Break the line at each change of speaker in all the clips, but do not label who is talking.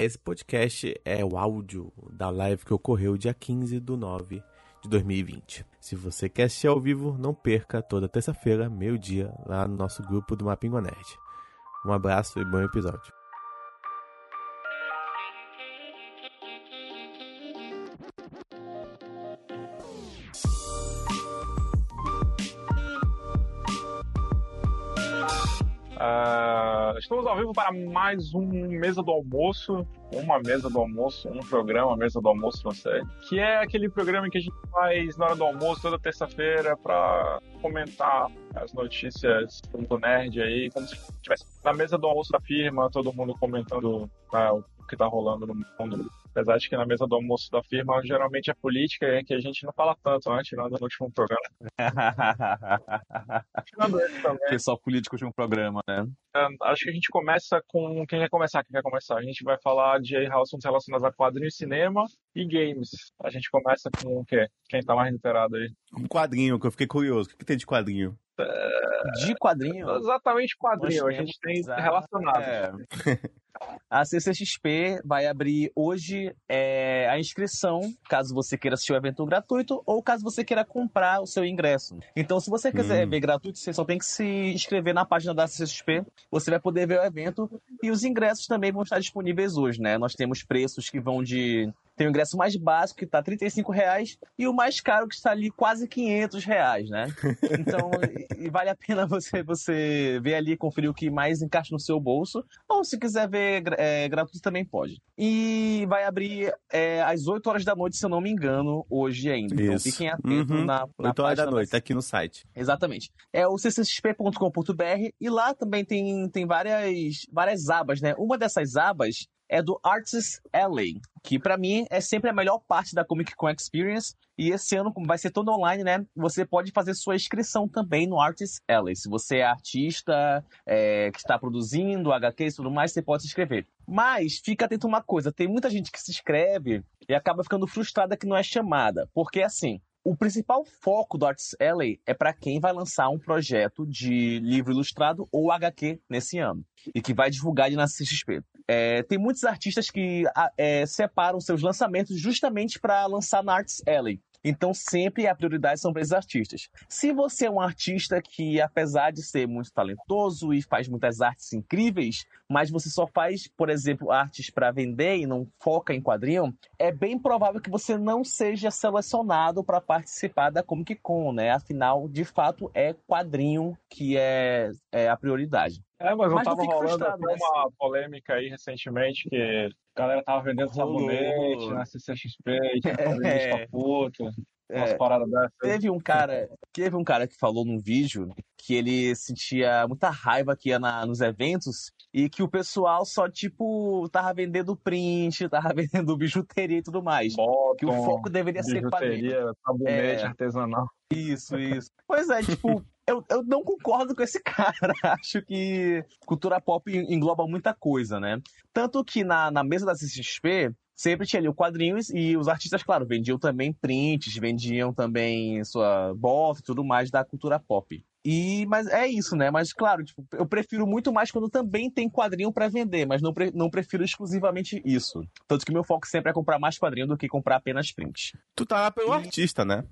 Esse podcast é o áudio da live que ocorreu dia 15 do 9 de 2020. Se você quer assistir ao vivo, não perca toda terça-feira, meio-dia, lá no nosso grupo do Mapingua Nerd. Um abraço e bom episódio.
Ao vivo para mais um Mesa do Almoço, uma mesa do almoço, um programa Mesa do Almoço, não sei, que é aquele programa que a gente faz na hora do almoço toda terça-feira para comentar as notícias do nerd aí, como se estivesse na mesa do almoço da firma, todo mundo comentando ah, o que está rolando no mundo Apesar de que na mesa do almoço da firma, geralmente é política é que a gente não fala tanto, né? Tirando no último programa.
Tirando esse também. Só político de um programa, né?
É, acho que a gente começa com. Quem quer começar? Quem quer começar? A gente vai falar de assuntos relacionados a quadrinhos, cinema e games. A gente começa com o quê? Quem tá mais inteirado aí?
Um quadrinho, que eu fiquei curioso. O que tem de quadrinho?
De quadrinho?
Exatamente quadrinho. A gente tem relacionado. É.
A CCXP vai abrir hoje é, a inscrição, caso você queira assistir o evento gratuito ou caso você queira comprar o seu ingresso. Então, se você quiser hum. ver gratuito, você só tem que se inscrever na página da CCXP. Você vai poder ver o evento e os ingressos também vão estar disponíveis hoje, né? Nós temos preços que vão de tem o ingresso mais básico, que está 35 reais, e o mais caro, que está ali quase 500 reais, né? Então, vale a pena você, você ver ali, conferir o que mais encaixa no seu bolso, ou se quiser ver é, gratuito também pode. E vai abrir é, às 8 horas da noite, se eu não me engano, hoje ainda. Então Isso. fiquem atentos
uhum.
na, na
8 horas da noite, aqui no site.
Exatamente. É o ccxp.com.br e lá também tem, tem várias, várias abas, né? Uma dessas abas é do Artists Alley, que para mim é sempre a melhor parte da Comic Con Experience. E esse ano, como vai ser todo online, né? Você pode fazer sua inscrição também no Artists Alley. Se você é artista é, que está produzindo HQs e tudo mais, você pode se inscrever. Mas fica atento a uma coisa: tem muita gente que se inscreve e acaba ficando frustrada que não é chamada. Porque assim, o principal foco do Arts Alley é para quem vai lançar um projeto de livro ilustrado ou HQ nesse ano e que vai divulgar ele na CXP. É, tem muitos artistas que é, separam seus lançamentos justamente para lançar na Arts Alley. Então, sempre a prioridade são para esses artistas. Se você é um artista que, apesar de ser muito talentoso e faz muitas artes incríveis, mas você só faz, por exemplo, artes para vender e não foca em quadrinho, é bem provável que você não seja selecionado para participar da Comic Con, né? Afinal, de fato, é quadrinho que é, é a prioridade.
É, mas, mas eu tava rolando uma polêmica aí recentemente que galera tava vendendo sabonete na CCXP, é. puta. É,
teve um cara, teve um cara que falou num vídeo que ele sentia muita raiva que ia na, nos eventos e que o pessoal só, tipo, tava vendendo print, tava vendendo bijuteria e tudo mais. Bottom, que o foco deveria ser
bijuteria, sabonete é, artesanal.
Isso, isso. Pois é, tipo, eu, eu não concordo com esse cara. Acho que cultura pop engloba muita coisa, né? Tanto que na, na mesa da CCXP, sempre tinha ali o quadrinhos e os artistas, claro, vendiam também prints, vendiam também sua bota e tudo mais da cultura pop. E, mas é isso, né? Mas claro, tipo, eu prefiro muito mais quando também tem quadrinho para vender, mas não, pre não prefiro exclusivamente isso. Tanto que meu foco sempre é comprar mais quadrinho do que comprar apenas print.
Tu tá lá pelo e... artista, né?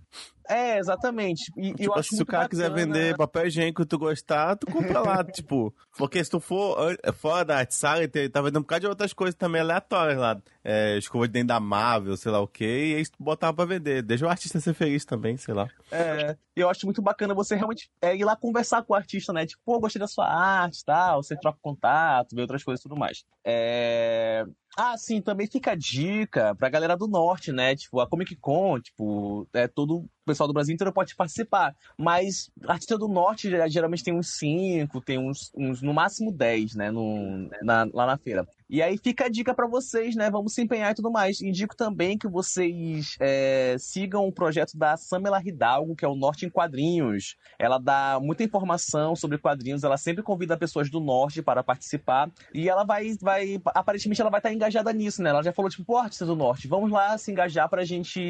É, exatamente. E, tipo, eu acho
se o cara
bacana...
quiser vender papel higiênico e tu gostar, tu compra lá, tipo. Porque se tu for fora da arte sala, tá vendendo um bocado de outras coisas também aleatórias lá. É, escova de dentro da Marvel, sei lá o quê, e aí tu botava pra vender. Deixa o artista ser feliz também, sei lá.
É, eu acho muito bacana você realmente é, ir lá conversar com o artista, né? Tipo, pô, gostei da sua arte e tal, você troca contato, vê outras coisas e tudo mais. É... Ah, sim, também fica a dica pra galera do norte, né? Tipo, a Comic Con, tipo, é todo o pessoal do Brasil inteiro pode participar. Mas artista do norte geralmente tem uns 5, tem uns, uns no máximo 10, né? No, na, lá na feira. E aí fica a dica para vocês, né? Vamos se empenhar e tudo mais. Indico também que vocês é, sigam o projeto da Samela Hidalgo, que é o Norte em Quadrinhos. Ela dá muita informação sobre quadrinhos, ela sempre convida pessoas do Norte para participar. E ela vai, vai aparentemente, ela vai estar engajada nisso, né? Ela já falou, tipo, pô, artista do Norte, vamos lá se engajar pra gente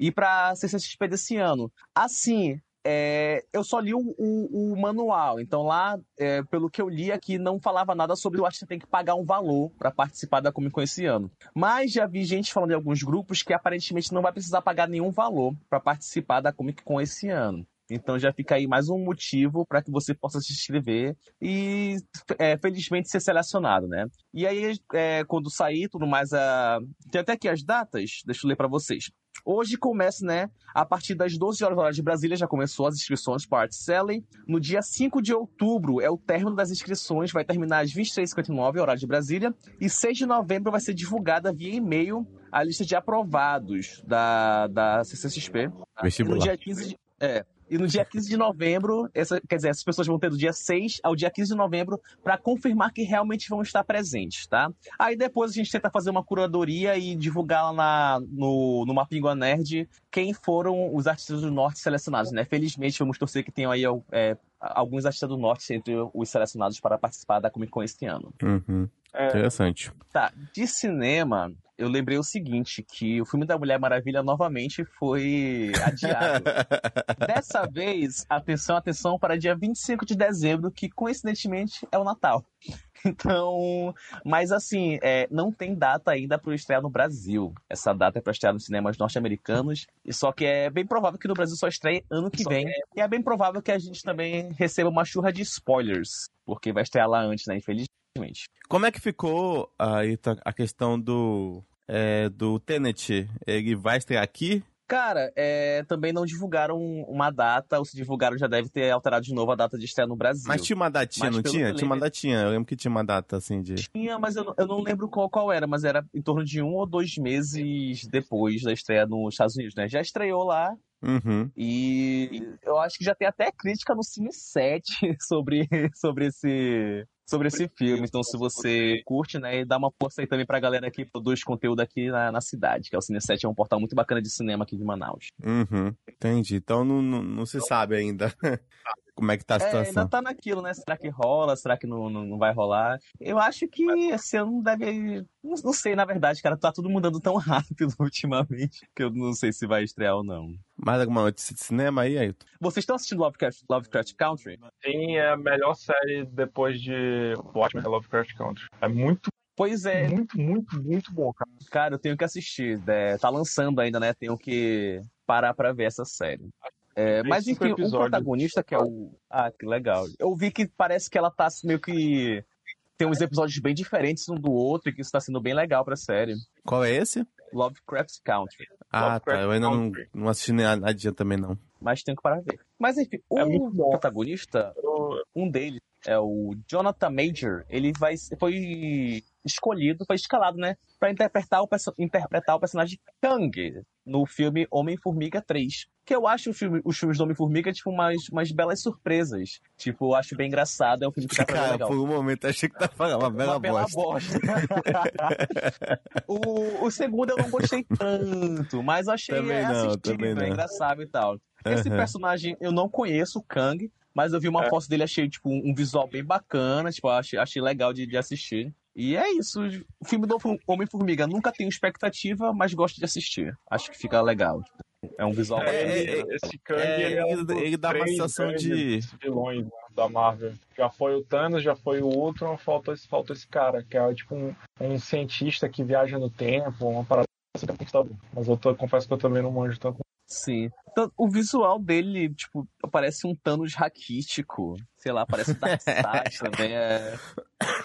ir pra CCXP desse ano. Assim, é, eu só li o, o, o manual. Então lá, é, pelo que eu li aqui, não falava nada sobre o artista tem que pagar um valor para participar da Comic Con esse ano. Mas já vi gente falando em alguns grupos que aparentemente não vai precisar pagar nenhum valor para participar da Comic Con esse ano. Então já fica aí mais um motivo para que você possa se inscrever e, é, felizmente, ser selecionado, né? E aí, é, quando sair, tudo mais, a... tem até aqui as datas, deixa eu ler para vocês. Hoje começa, né? A partir das 12 horas, horas de Brasília, já começou as inscrições para Art Selling. No dia 5 de outubro é o término das inscrições, vai terminar às 23h59, horário de Brasília. E 6 de novembro vai ser divulgada via e-mail a lista de aprovados da, da CCXP.
Vestibular.
No dia 15 de, é, e no dia 15 de novembro, essa, quer dizer, essas pessoas vão ter do dia 6 ao dia 15 de novembro para confirmar que realmente vão estar presentes, tá? Aí depois a gente tenta fazer uma curadoria e divulgar lá na, no, no Mapingua Nerd quem foram os artistas do Norte selecionados, né? Felizmente, vamos torcer que tenham aí é, alguns artistas do Norte entre os selecionados para participar da Comic Con este ano.
Uhum. É... Interessante.
Tá, de cinema, eu lembrei o seguinte, que o filme da Mulher Maravilha novamente foi adiado. Dessa vez, atenção, atenção, para dia 25 de dezembro, que coincidentemente é o Natal. Então, mas assim, é, não tem data ainda para estrear no Brasil. Essa data é para estrear nos cinemas norte-americanos, e só que é bem provável que no Brasil só estreie ano que vem. E é bem provável que a gente também receba uma churra de spoilers, porque vai estrear lá antes, né? Infelizmente.
Como é que ficou aí a questão do é, do Tenet, ele vai estrear aqui?
Cara, é, também não divulgaram uma data, ou se divulgaram já deve ter alterado de novo a data de estreia no Brasil.
Mas tinha uma datinha, mas não tinha? Tinha uma datinha, eu lembro que tinha uma data assim de.
Tinha, mas eu, eu não lembro qual, qual era, mas era em torno de um ou dois meses depois da estreia nos Estados Unidos, né? Já estreou lá,
Uhum.
E eu acho que já tem até crítica no Cine 7 sobre, sobre esse, sobre esse filme. Então, se você curte, né, dá uma força aí também pra galera que produz conteúdo aqui na, na cidade, que é o Cine 7, é um portal muito bacana de cinema aqui de Manaus.
Uhum. Entendi. Então não, não, não se sabe ainda. Como é que tá a situação? É,
ainda tá naquilo, né? Será que rola? Será que não, não, não vai rolar? Eu acho que esse ano deve. Não, não, sei, na verdade, cara. Tá tudo mudando tão rápido ultimamente que eu não sei se vai estrear ou não.
Mais alguma notícia de cinema aí, Ailton?
Vocês estão assistindo Lovecraft, Lovecraft Country?
Sim, é a melhor série depois de Watchmen, Lovecraft Country. É muito
Pois é.
Muito, muito, muito bom, cara.
Cara, eu tenho que assistir. É, tá lançando ainda, né? Tenho que parar pra ver essa série. É, mas enfim, o protagonista que é o. Ah, que legal. Eu vi que parece que ela tá meio que. Tem uns episódios bem diferentes um do outro e que isso tá sendo bem legal pra série.
Qual é esse?
Lovecraft Country.
Ah,
Lovecraft
tá. Eu ainda não, não assisti nada também, não.
Mas tenho que parar ver. Mas enfim, é o protagonista, um deles, é o Jonathan Major, ele vai, foi escolhido, foi escalado, né, para interpretar o, interpretar o personagem Kang no filme Homem-Formiga 3. Que eu acho filme, os filmes do Homem-Formiga, tipo, umas, umas belas surpresas. Tipo, eu acho bem engraçado, é um filme que tá
Cara,
legal.
por um momento achei que tá falando uma bela
uma bela
bosta.
bosta. o, o segundo eu não gostei tanto, mas achei
Também
é,
não,
assistível,
também
é
não.
engraçado e tal. Esse
Uhum.
personagem eu não conheço, o Kang, mas eu vi uma
É.
foto dele, achei tipo um visual bem bacana, tipo, achei, achei legal de, de assistir. E é isso, o filme do Homem-Formiga nunca tenho expectativa, mas gosto de assistir. Acho que fica legal. É um visual
É,
Ele-
é,
esse Kang,
é,
ele, é um
ele- dá uma sensação de-
vilões né, da Marvel. Já foi o Thanos, já foi o Ultron, falta, esse- falta esse cara, que é tipo um, um cientista que viaja no tempo, uma parada assim, conquistador. Mas eu tô- confesso que eu também não manjo tanto.
Sim. Então, o visual dele, tipo, parece um Thanos raquítico. Sei lá, parece um Darkseid também. É...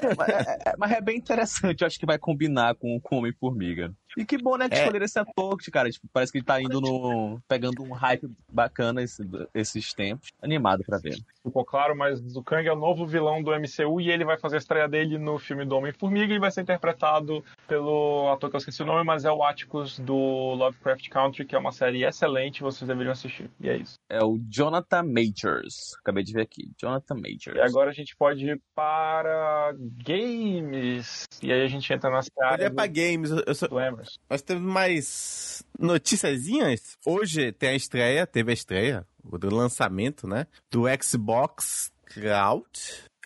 É, é- mas é bem interessante, eu acho que vai combinar com com o Homem-Formiga. E que bom, né, que
É.
escolheram esse ator, que, cara, tipo, parece que ele tá indo no. pegando um hype bacana esse- esses tempos. Animado pra ver.
Ficou claro, mas o Kang é o novo vilão do MCU e ele vai fazer a estreia dele no filme do Homem-Formiga e vai ser interpretado pelo ator que eu esqueci o nome, mas é o Atticus do Lovecraft Country, que é uma série excelente, vocês deveriam assistir. E é isso.
É o Jonathan Majors. Acabei de ver aqui. Jonathan Majors.
E agora a gente pode ir para games. E aí a gente entra nas
Olha
áreas
pra games, eu,
Emerson.
nós temos mais noticiazinhas. Hoje tem a estreia, teve a estreia, o do lançamento, né? Do Xbox Cloud.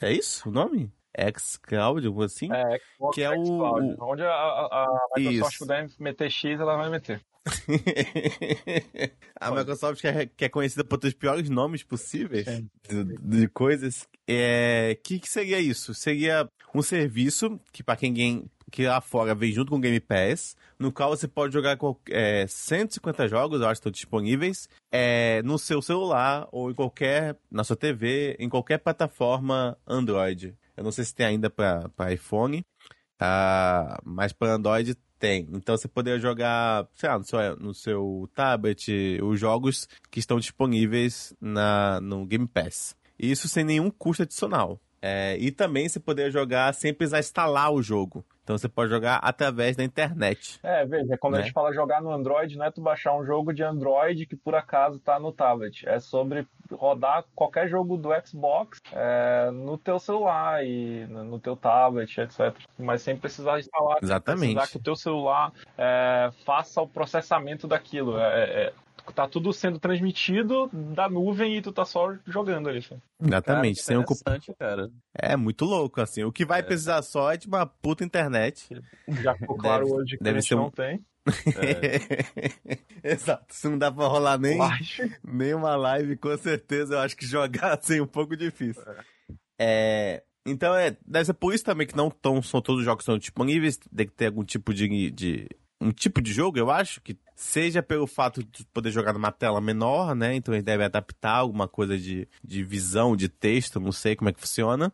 É isso o nome? xCloud, algo assim.
É, Xbox
Que é o-
xCloud. Onde a, a, a Microsoft
Isso.
puder meter X, ela vai meter.
a Microsoft que é, que é conhecida por ter os piores nomes possíveis
Sim.
de, de coisas. É, que que seria isso? Seria um serviço que para quem que lá fora vem junto com o Game Pass, no qual você pode jogar é, 150 jogos, eu acho que estão disponíveis, é, no seu celular ou em qualquer, na sua TV, em qualquer plataforma Android. Eu não sei se tem ainda para iPhone, ah, mas para Android tem. Então você poderia jogar, sei lá, no seu, no seu tablet, os jogos que estão disponíveis na, no Game Pass. Isso sem nenhum custo adicional. É, e também você poderia jogar sem precisar instalar o jogo. Então você pode jogar através da internet.
É, veja, quando a
Né?
gente fala jogar no Android, não é tu baixar um jogo de Android que por acaso tá no tablet. É sobre rodar qualquer jogo do Xbox é, no teu celular e no teu tablet, etc. Mas sem precisar instalar. sem
Exatamente.
Precisar que o teu celular é, faça o processamento daquilo. É, é, tá tudo sendo transmitido da nuvem e tu tá só jogando ali. sabe?
Exatamente.
Cara,
sem
cara.
É muito louco, assim. O que vai precisar só é de uma puta internet.
Já ficou claro
Deve-
hoje que
deve
a gente
ser um-
não tem.
Exato. Se não dá pra rolar nem,
Live.
nem uma live, com certeza eu acho que jogar assim é um pouco difícil. É. Então é, deve ser por isso também que não tão, são todos os jogos estão disponíveis, tem que ter algum tipo de, de um tipo de jogo, eu acho, que seja pelo fato de poder jogar numa tela menor, né? Então eles devem adaptar alguma coisa de, de visão, de texto, não sei como é que funciona.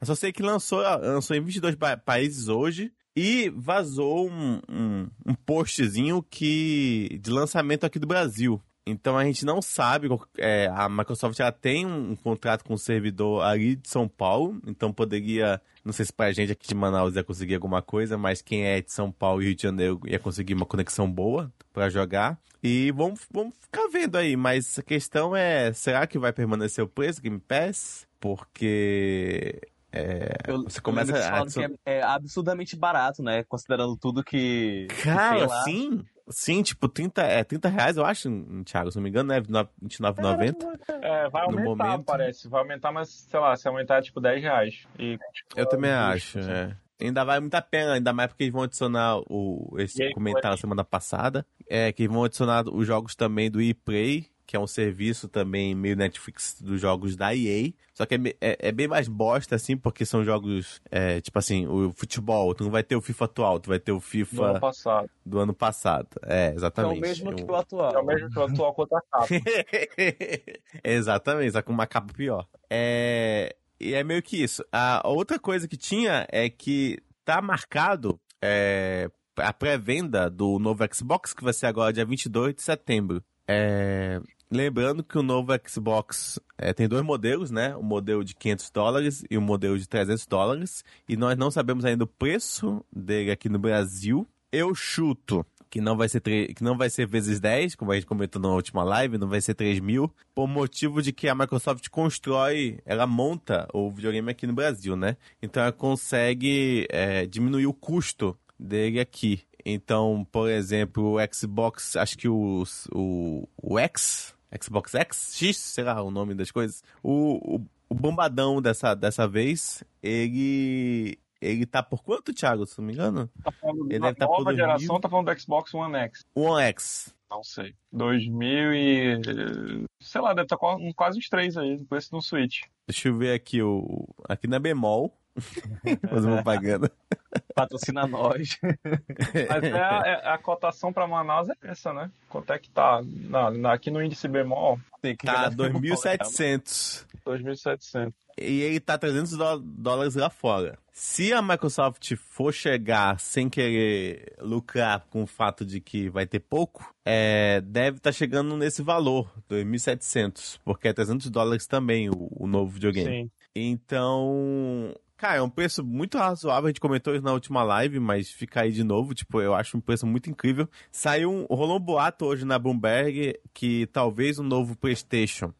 Eu só sei que lançou, lançou em 22 pa- países hoje e vazou um, um, um postzinho que de lançamento aqui do Brasil. Então a gente não sabe, é, a Microsoft ela tem um, um contrato com o servidor ali de São Paulo, então poderia, não sei se pra gente aqui de Manaus ia conseguir alguma coisa, mas quem é de São Paulo e Rio de Janeiro ia conseguir uma conexão boa pra jogar. E vamos, vamos ficar vendo aí, mas a questão é, será que vai permanecer o preço Game Pass? Porque é,
Eu,
você começa
que
a
que é, é absurdamente barato, né? Considerando tudo que. que
Cara,
lá.
sim. Sim, tipo, 30, é, 30 reais, eu acho, Thiago, se não me engano, né? 29,90.
É, vai
No
aumentar,
momento.
parece. Vai aumentar, mas, sei lá, se aumentar, tipo, 10 reais. E, tipo,
Eu também
é
acho,
justo, assim.
é. Ainda vale muito a pena, ainda mais porque eles vão adicionar o, esse
aí,
comentário semana passada. É, que vão adicionar os jogos também do ePlay, que é um serviço também meio Netflix dos jogos da EA. Só que é, é- é bem mais bosta, assim, porque são jogos, é, tipo assim, o futebol, tu não vai ter o FIFA atual, tu vai ter o
No ano
FIFA
passado.
do ano passado. É,
Que é
exatamente.
o mesmo
Eu-
que o atual.
É o mesmo que o atual contra a capa.
Exatamente, só com uma capa pior. É... E é meio que isso. A outra coisa que tinha é que tá marcado é, a pré-venda do novo Xbox, que vai ser agora dia 22 de setembro. É, Lembrando que o novo Xbox é, tem dois modelos, né? O modelo de 500 dólares e o modelo de 300 dólares. E nós não sabemos ainda o preço dele aqui no Brasil. Eu chuto que não vai ser que não vai ser vezes 10, como a gente comentou na última live, não vai ser 3 mil, por motivo de que a Microsoft constrói, ela monta o videogame aqui no Brasil, né? Então ela consegue é, diminuir o custo dele aqui. Então, por exemplo, o Xbox, acho que o, o, o X, Xbox X, X, sei lá o nome das coisas, o, o, o bombadão dessa, dessa vez, ele ele tá por quanto, Thiago, se não me engano?
Tá falando
Ele deve tá por
nova
2000.
geração, tá falando do Xbox One X.
One X.
Não sei. 2000 e... Sei lá, deve estar um- quase uns 3 aí, com esse no Switch.
Deixa eu ver aqui o. Aqui na bemol. Fazer uma propaganda.
Patrocina nós.
Mas é a, é- a cotação pra Manaus é essa, né? Quanto é que tá? Na, na- aqui no índice bemol,
Tem que
Tá,
ganhar-
2.700.
2.700.
E ele tá 300 dó- dólares lá fora. Se a Microsoft for chegar sem querer lucrar com o fato de que vai ter pouco, é, deve estar chegando nesse valor, 2.700. Porque é 300 dólares também o, o novo videogame.
Sim.
Então, cara, é um preço muito razoável. A gente comentou isso na última live, mas fica aí de novo. Tipo, eu acho um preço muito incrível. Saiu um, rolou um boato hoje na Bloomberg que talvez um novo PlayStation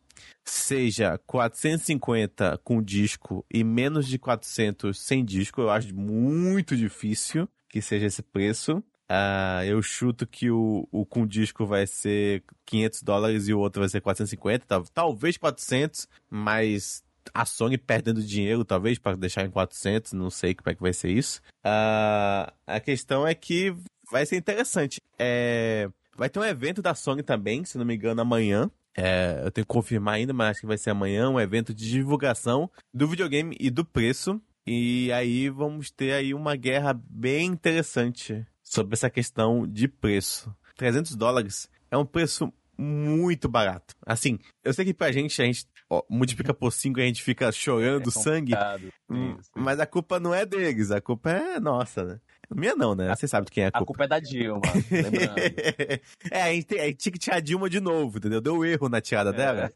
seja 450 com disco e menos de 400 sem disco. Eu acho muito difícil que seja esse preço. Ah, eu chuto que o, o com disco vai ser 500 dólares e o outro vai ser 450, tal- talvez 400, mas a Sony perdendo dinheiro, talvez, para deixar em 400, não sei como é que vai ser isso. Uh, a questão é que vai ser interessante. É, vai ter um evento da Sony também, se não me engano, amanhã. É, eu tenho que confirmar ainda, mas acho que vai ser amanhã um evento de divulgação do videogame e do preço. E aí vamos ter aí uma guerra bem interessante sobre essa questão de preço. 300 dólares é um preço muito barato. Assim, eu sei que pra gente, a gente ó, multiplica por 5 e a gente fica chorando é sangue. Hum, mas a culpa não é deles, a culpa é nossa, né? Minha não, né? Você sabe de quem é a culpa.
A culpa é da Dilma, lembrando.
é, a gente, a gente tinha que tirar a Dilma de novo, entendeu? Deu erro na tirada é. dela.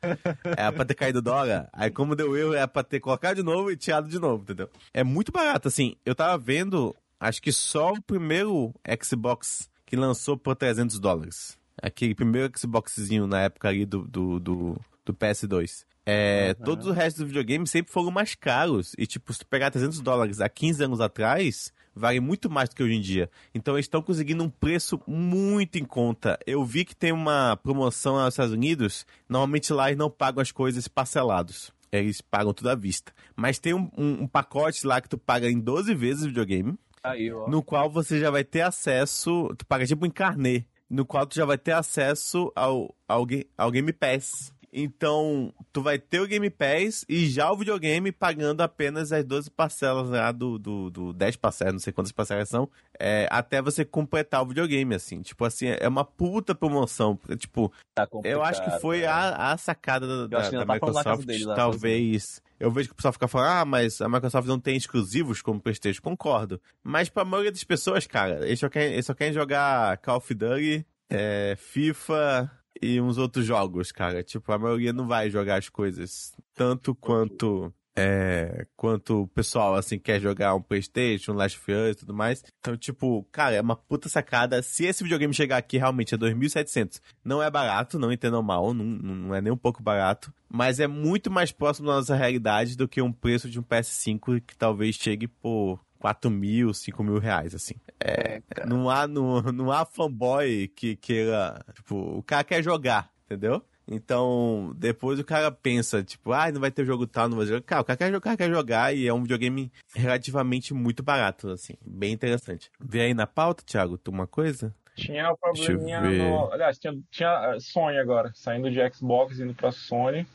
Era pra ter caído dólar. Aí como deu erro, era pra ter colocado de novo e tirado de novo, entendeu? É muito barato, assim. Eu tava vendo, acho que só o primeiro Xbox que lançou por 300 dólares. Aquele primeiro Xboxzinho na época ali do, do, do, do PS2. É, uhum. Todos os restos do videogame sempre foram mais caros. E, tipo, se tu pegar 300 dólares há 15 anos atrás, vale muito mais do que hoje em dia. Então eles estão conseguindo um preço muito em conta. Eu vi que tem uma promoção nos Estados Unidos. Normalmente lá eles não pagam as coisas parcelados. Eles pagam tudo à vista. Mas tem um, um, um pacote lá que tu paga em 12 vezes o videogame.
Aí,
no qual você já vai ter acesso. Tu paga tipo um carnê. No qual tu já vai ter acesso ao, ao, ao Game Pass. Então, tu vai ter o Game Pass e já o videogame pagando apenas as 12 parcelas lá do, do, do 10 parcelas, não sei quantas parcelas são, é, até você completar o videogame, assim. Tipo assim, é uma puta promoção. Tipo, tá eu acho que foi a, né? a sacada da, da, da Microsoft, dele, lá, talvez. Eu vejo que o pessoal fica falando, ah, mas a Microsoft não tem exclusivos como PlayStation. Concordo. Mas pra maioria das pessoas, cara, eles só querem, eles só querem jogar Call of Duty, é, FIFA, e uns outros jogos, cara. Tipo, a maioria não vai jogar as coisas tanto quanto é, quanto o pessoal, assim, quer jogar um Playstation, um Last of Us e tudo mais. Então, tipo, cara, é uma puta sacada. Se esse videogame chegar aqui realmente é 2.700, não é barato, não entendam mal, não, não é nem um pouco barato. Mas é muito mais próximo da nossa realidade do que um preço de um PS5 que talvez chegue por 4 mil, 5 mil reais, assim. É, é não, há, não, não há fanboy que queira. Tipo, o cara quer jogar, entendeu? Então, depois o cara pensa, tipo, ah, não vai ter jogo tal, não vai jogar. Cara, o cara quer jogar, quer jogar e é um videogame relativamente muito barato, assim, bem interessante. Vê aí na pauta, Thiago, tu uma coisa?
Tinha um probleminha no. Aliás, tinha, tinha Sony agora, saindo de Xbox indo pra Sony.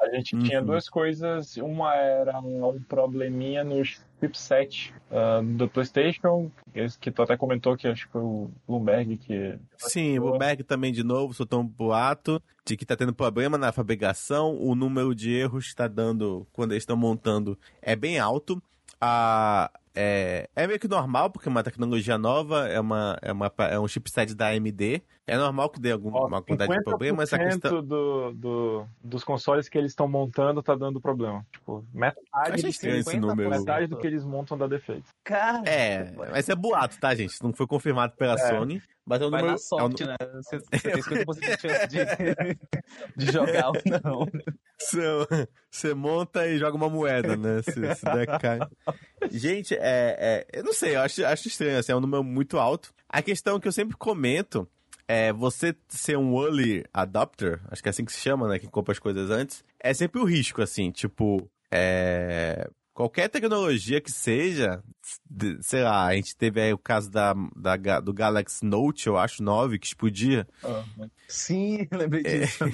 A gente uhum. tinha duas coisas. Uma era um probleminha chipset uh, do PlayStation, que tu até comentou que acho que foi o Bloomberg que.
Sim, o Bloomberg também de novo soltou um boato de que está tendo problema na fabricação. O número de erros que está dando quando eles estão montando é bem alto. A, é, é meio que normal, porque é uma tecnologia nova, é, uma, é, uma, é um chipset da AMD. É normal que dê alguma quantidade de problema, mas a
questão... do, do, dos consoles que eles estão montando tá dando problema. Tipo, metade, de esse número. metade do que eles montam dá defeito.
Cara, é, mas é boato, tá, gente? Não foi confirmado pela é. Sony. Mas é o número.
sorte, é o... né? Você, você tem 50% de chance de, de jogar ou não.
Você, monta e joga uma moeda, né? Se, se der cai. Gente, é, é, eu não sei, eu acho, acho estranho, assim, é um número muito alto. A questão que eu sempre comento é você ser um early adopter, acho que é assim que se chama, né? Quem compra as coisas antes, é sempre o risco, assim, tipo, é, qualquer tecnologia que seja, sei lá, a gente teve aí o caso da, da do Galaxy Note, eu acho, 9, que explodia.
Uhum. Sim, lembrei disso.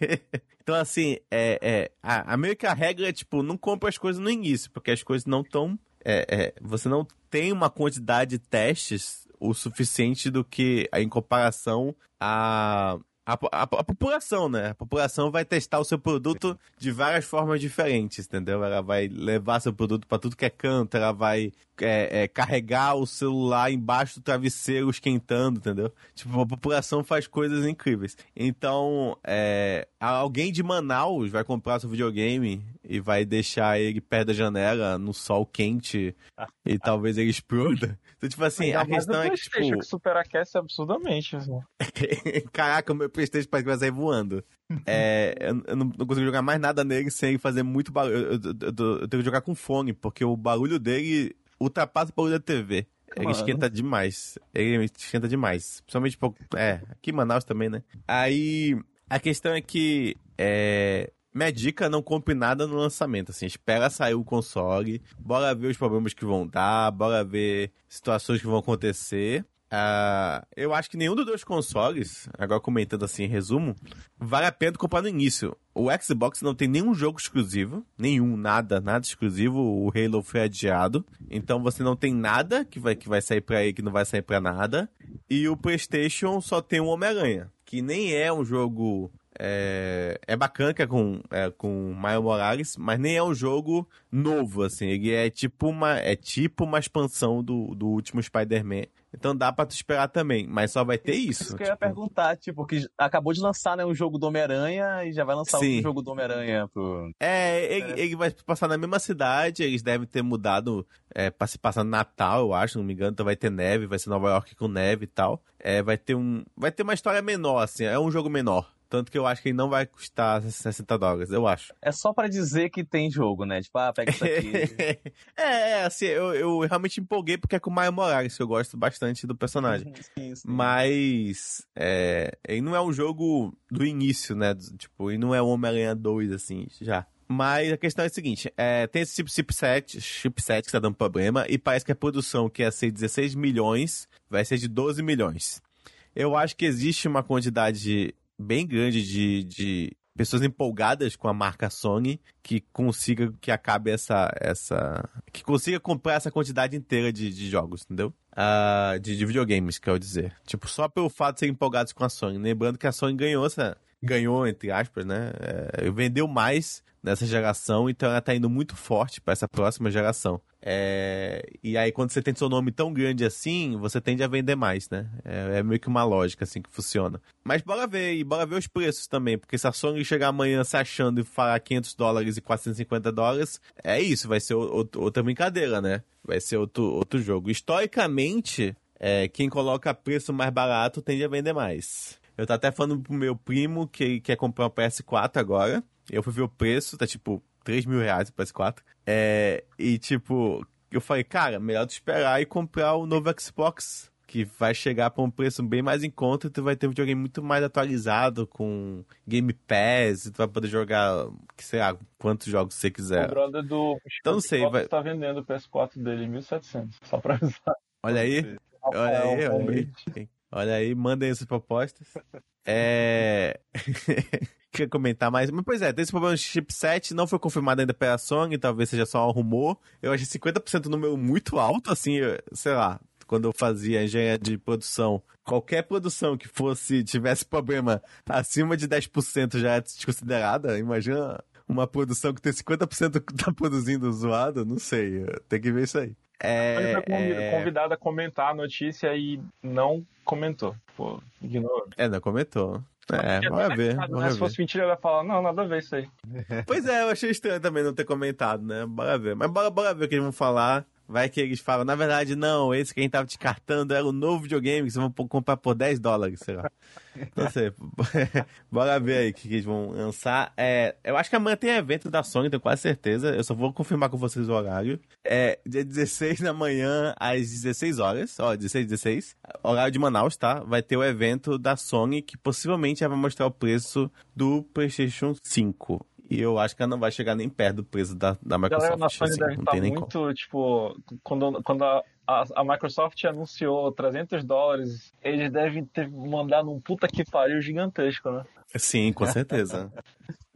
então, assim, é, é, a, a meio que a regra é, tipo, não compra as coisas no início, porque as coisas não estão... É, é, você não tem uma quantidade de testes o suficiente do que, em comparação a a, a, a, população, né? A população vai testar o seu produto de várias formas diferentes, entendeu? Ela vai levar seu produto para tudo que é canto, ela vai é, é, carregar o celular embaixo do travesseiro esquentando, entendeu? Tipo, a população faz coisas incríveis. Então, é, alguém de Manaus vai comprar seu videogame e vai deixar ele perto da janela, no sol quente, e talvez ele exploda. Então, tipo assim, a questão é que, tipo...
que superaquece absurdamente. Assim.
Caraca, o meu Playstation parece que vai sair voando. É, eu, eu não, não, consigo jogar mais nada nele sem fazer muito barulho. Eu, eu, eu, tenho que jogar com fone, porque o barulho dele ultrapassa o barulho da TV. Ele Mano. esquenta demais. Ele esquenta demais. Principalmente, é, aqui em Manaus também, né? Aí, a questão é que, é, minha dica, não compre nada no lançamento, assim, espera sair o console, bora ver os problemas que vão dar, bora ver situações que vão acontecer. Uh, eu acho que nenhum dos dois consoles, agora comentando assim em resumo, vale a pena comprar no início. O Xbox não tem nenhum jogo exclusivo, nenhum, nada, nada exclusivo. O Halo foi adiado, então você não tem nada que vai, que vai sair pra ele que não vai sair pra nada. E o PlayStation só tem o Homem-Aranha, que nem é um jogo é, é bacana que é com, é, com Mario Morales, mas nem é um jogo novo, assim. Ele é tipo uma, é tipo uma expansão do, do último Spider-Man. Então dá pra tu esperar também, mas só vai ter isso.
Isso que eu ia tipo. perguntar, tipo, que acabou de lançar né, um jogo do Homem-Aranha e já vai lançar Sim. outro jogo do Homem-Aranha pro.
É ele, é, ele, vai passar na mesma cidade, eles devem ter mudado é, pra se passar no Natal, eu acho, não me engano, então vai ter neve, vai ser Nova York com neve e tal. É, vai ter um. Vai ter uma história menor, assim, é um jogo menor. Tanto que eu acho que ele não vai custar 60 dólares, eu acho.
É só para dizer que tem jogo, né? Tipo, ah, pega isso aqui.
é, é, assim, eu, eu realmente empolguei porque é com o Mario Morales, que eu gosto bastante do personagem. sim, sim. Mas, é, ele não é um jogo do início, né? Tipo, e não é o Homem-Aranha 2, assim, já. Mas a questão é a seguinte: é, tem esse tipo de chipset, chipset que está dando problema, e parece que a produção, que ia ser 16 milhões, vai ser de 12 milhões. Eu acho que existe uma quantidade bem grande de, de pessoas empolgadas com a marca Sony que consiga que acabe essa essa que consiga comprar essa quantidade inteira de, de jogos, entendeu? Uh, de, de videogames, quero dizer. Tipo, só pelo fato de serem empolgados com a Sony. Lembrando que a Sony ganhou essa ganhou entre aspas, né? É, vendeu mais nessa geração, então ela tá indo muito forte para essa próxima geração. É... E aí, quando você tem seu nome tão grande assim, você tende a vender mais, né? É, é, meio que uma lógica assim que funciona. Mas bora ver, e bora ver os preços também, porque se a Sony chegar amanhã se achando e falar 500 dólares e 450 dólares, é isso, vai ser outra brincadeira, né? Vai ser outro, outro jogo. Historicamente, é, quem coloca preço mais barato tende a vender mais. Eu tô até falando pro meu primo que quer comprar um PS4 agora. Eu fui ver o preço, tá tipo 3 mil reais o PS4. É, e tipo, eu falei, cara, melhor tu esperar e comprar o novo Xbox. Que vai chegar por um preço bem mais em conta e tu vai ter um videogame muito mais atualizado, com Game Pass, e tu vai poder jogar, que sei lá, quantos jogos você quiser.
O brother do
então, não sei, vai...
tá vendendo o PS4 dele em 1.700, só pra avisar.
Olha aí, olha aí, olha aí. Olha aí, mandem essas propostas. É. Quer comentar mais? Mas, pois é, tem esse problema de chipset, não foi confirmado ainda pela Sony, talvez seja só um rumor. Eu achei 50% um número muito alto, assim, sei lá, quando eu fazia engenharia de produção. Qualquer produção que fosse, tivesse problema acima de 10% já é desconsiderada. Imagina uma produção que tem 50% que tá produzindo zoado, não sei, tem que ver isso aí.
É, Ele foi é... convidado a comentar a notícia e não comentou. Pô, ignorou.
É, não comentou. É, vai ver.
Né? Se fosse mentira, ela ia falar, não, nada a ver isso aí.
Pois é, eu achei estranho também não ter comentado, né? Bora ver. Mas bora, bora ver o que eles vão falar. Vai que eles falam, na verdade, não, esse que a gente tava descartando era o novo videogame que vocês vão comprar por 10 dólares, sei lá. Não sei. Bora ver aí o que, eles vão lançar. É, eu acho que amanhã tem evento da Sony, tenho quase certeza. Eu só vou confirmar com vocês o horário. É dia 16 da manhã, às 16 horas. Ó, 16, 16. Horário de Manaus, tá? Vai ter o evento da Sony que possivelmente vai mostrar o preço do PlayStation 5. E eu acho que ela não vai chegar nem perto do preço da, da Microsoft. A galera na
Sony assim, deve estar muito, como. tipo, quando, quando a, a, a, Microsoft anunciou 300 dólares, eles devem ter mandado um puta que pariu gigantesco, né?
Sim, com certeza.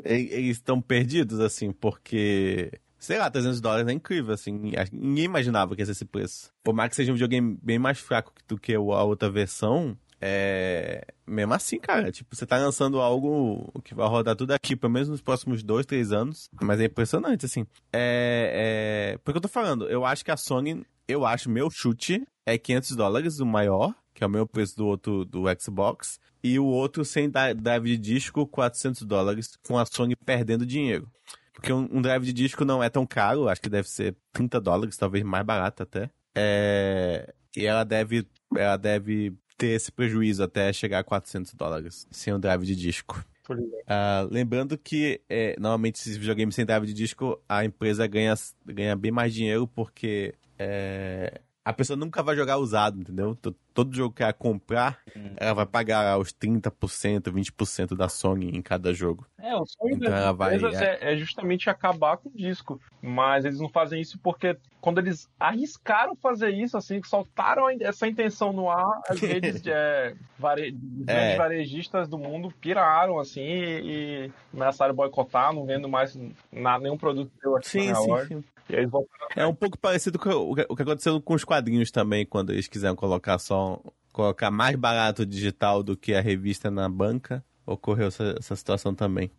eles estão perdidos, assim, porque sei lá, 300 dólares é incrível, assim. Ninguém imaginava que ia ser esse preço. Por mais que seja um videogame bem mais fraco do que a outra versão, é. Mesmo assim, cara, tipo, você tá lançando algo que vai rodar tudo aqui, pelo menos nos próximos dois, três anos. Mas é impressionante, assim. É. é... Porque eu tô falando, eu acho que a Sony, eu acho, meu chute é 500 dólares, o maior, que é o meu preço do outro do Xbox. E o outro sem drive de disco, 400 dólares, com a Sony perdendo dinheiro. Porque um, drive de disco não é tão caro, acho que deve ser 30 dólares, talvez mais barato até. É... E ela deve, ela deve ter esse prejuízo até chegar a 400 dólares sem o drive de disco. Uh, lembrando que, é, normalmente, esses videogames sem drive de disco, a empresa ganha, ganha bem mais dinheiro porque é, a pessoa nunca vai jogar usado, entendeu? Todo jogo que ela comprar,
Hum.
ela vai pagar os 30%, 20% da Sony em cada jogo.
É, o sonho
Então
das
ela vai-
empresas é, é justamente acabar com o disco. Mas eles não fazem isso porque quando eles arriscaram fazer isso, assim, que soltaram essa intenção no ar, as redes de, é, vare... os
É.
grandes varejistas do mundo piraram, assim, e, e começaram a boicotar, não vendo mais nada, nenhum produto seu aqui
Sim,
na
sim, sim.
E
É um pouco parecido com o que o que aconteceu com os quadrinhos também, quando eles quiseram colocar só colocar mais barato o digital do que a revista na banca, ocorreu essa, essa situação também.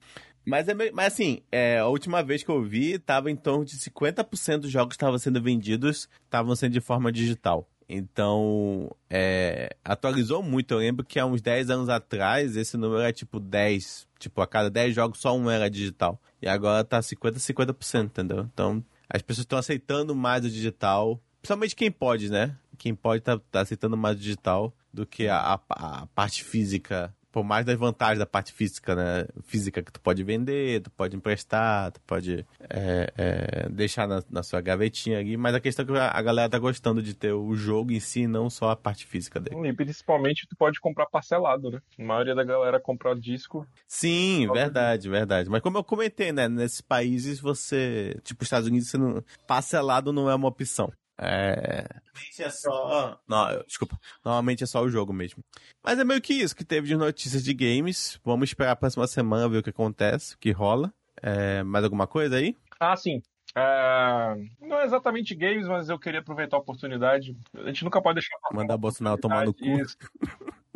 Mas, é mas assim, é, a última vez que eu vi, tava em torno de 50% dos jogos que estavam sendo vendidos estavam sendo de forma digital. Então, é, atualizou muito. Eu lembro que há uns 10 anos atrás, esse número era tipo 10. Tipo, a cada 10 jogos, só um era digital. E agora tá 50, 50%, entendeu? Então, as pessoas estão aceitando mais o digital. Principalmente quem pode, né? Quem pode tá, tá aceitando mais digital do que a, a, a parte física. Por mais das vantagens da parte física, né? Física que tu pode vender, tu pode emprestar, tu pode é, é, deixar na, na sua gavetinha ali. Mas a questão é que a galera tá gostando de ter o jogo em si, não só a parte física dele.
E principalmente tu pode comprar parcelado, né? A maioria da galera compra disco.
Sim, verdade, verdade. Mas como eu comentei, né? Nesses países você. Tipo, Estados Unidos, você não. Parcelado não é uma opção. É. Normalmente é só. Não, eu- desculpa. Normalmente é só o jogo mesmo. Mas é meio que isso que teve de notícias de games. Vamos esperar a próxima semana ver o que acontece, o que rola. É, mais alguma coisa aí?
Ah, sim. É, Não é exatamente games, mas eu queria aproveitar a oportunidade. A gente nunca pode deixar
Mandar Bolsonaro tomar no cu.
Isso.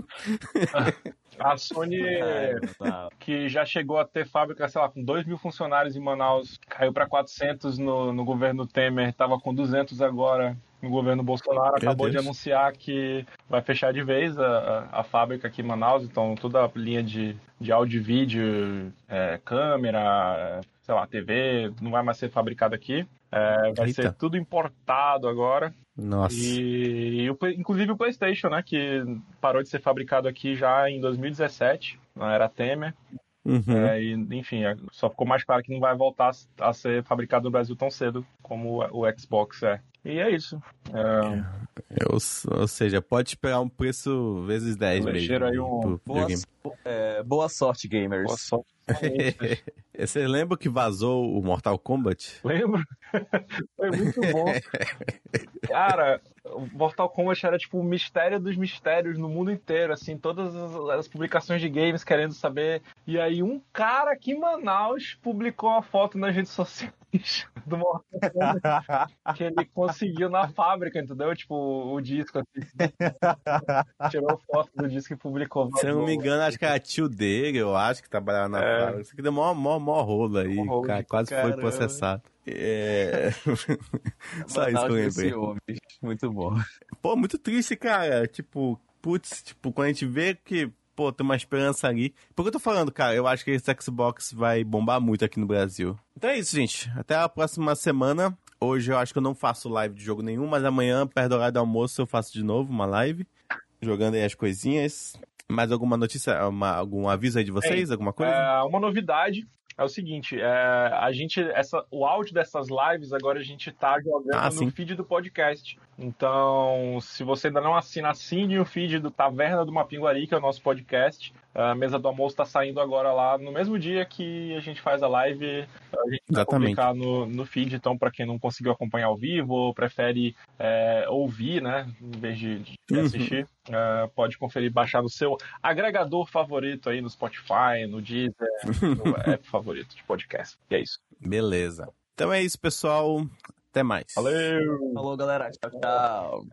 A Sony,
É, tá.
que já chegou a ter fábrica, sei lá, com 2 mil funcionários em Manaus, caiu para 400 no, no governo Temer, estava com 200 agora no governo Bolsonaro,
Meu
acabou de
Deus.
anunciar que vai fechar de vez a, a, a fábrica aqui em Manaus, então toda a linha de, de áudio e vídeo, é, câmera, sei lá, TV, não vai mais ser fabricada aqui. É, vai
Eita.
ser tudo importado agora.
Nossa.
E, e o inclusive o PlayStation, né? Que parou de ser fabricado aqui já em 2017, na era Temer.
Uhum.
É, e, enfim, é, só ficou mais claro que não vai voltar a ser fabricado no Brasil tão cedo como o, Xbox é. E é isso. É,
Eu- ou seja, pode esperar um preço vezes 10 mesmo.
Aí um-
pro
Boa,
videogame.
é, boa sorte, gamers.
boa sorte.
Você lembra que vazou o Mortal Kombat?
Lembro? Foi muito bom. Cara, o Mortal Kombat era tipo o mistério dos mistérios no mundo inteiro, assim, todas as, as publicações de games querendo saber. E aí um cara aqui em Manaus publicou uma foto nas redes sociais do Mortal Kombat que ele conseguiu na fábrica, entendeu? Tipo, o disco, assim. Tirou foto do disco e publicou.
Se eu não me engano, acho que era tio dele, eu acho, que trabalhava na
É.
fábrica. Isso aqui deu mó, mó, mó rolo aí,
Mó rolo
cara,
de
quase foi
caramba.
processado. É... Só isso que eu lembrei.
Muito bom.
Pô, muito triste, cara. Tipo, putz, tipo, quando a gente vê que, pô, tem uma esperança ali. Por que eu tô falando, cara? Eu acho que esse Xbox vai bombar muito aqui no Brasil. Então é isso, gente. Até a próxima semana. Hoje eu acho que eu não faço live de jogo nenhum, mas amanhã, perto do horário do almoço, eu faço de novo uma live. Jogando aí as coisinhas. Mais alguma notícia, uma- algum aviso aí de vocês? Alguma coisa?
É, uma novidade é o seguinte, é, a gente, essa, o áudio dessas lives agora a gente tá jogando
Ah,
no feed do podcast. Então, se você ainda não assina, assine o feed do Taverna do Mapinguari, que é o nosso podcast. A mesa do almoço tá saindo agora lá no mesmo dia que a gente faz a live. A gente vai publicar no, no feed, então para quem não conseguiu acompanhar ao vivo ou prefere é, ouvir, né, em vez de, de
Uhum.
assistir, é, pode conferir, baixar no seu agregador favorito aí no Spotify, no Deezer, no app favorito de podcast. E é isso.
Beleza. Então é isso, pessoal. Até mais.
Valeu!
Falou, galera. Tchau, tchau.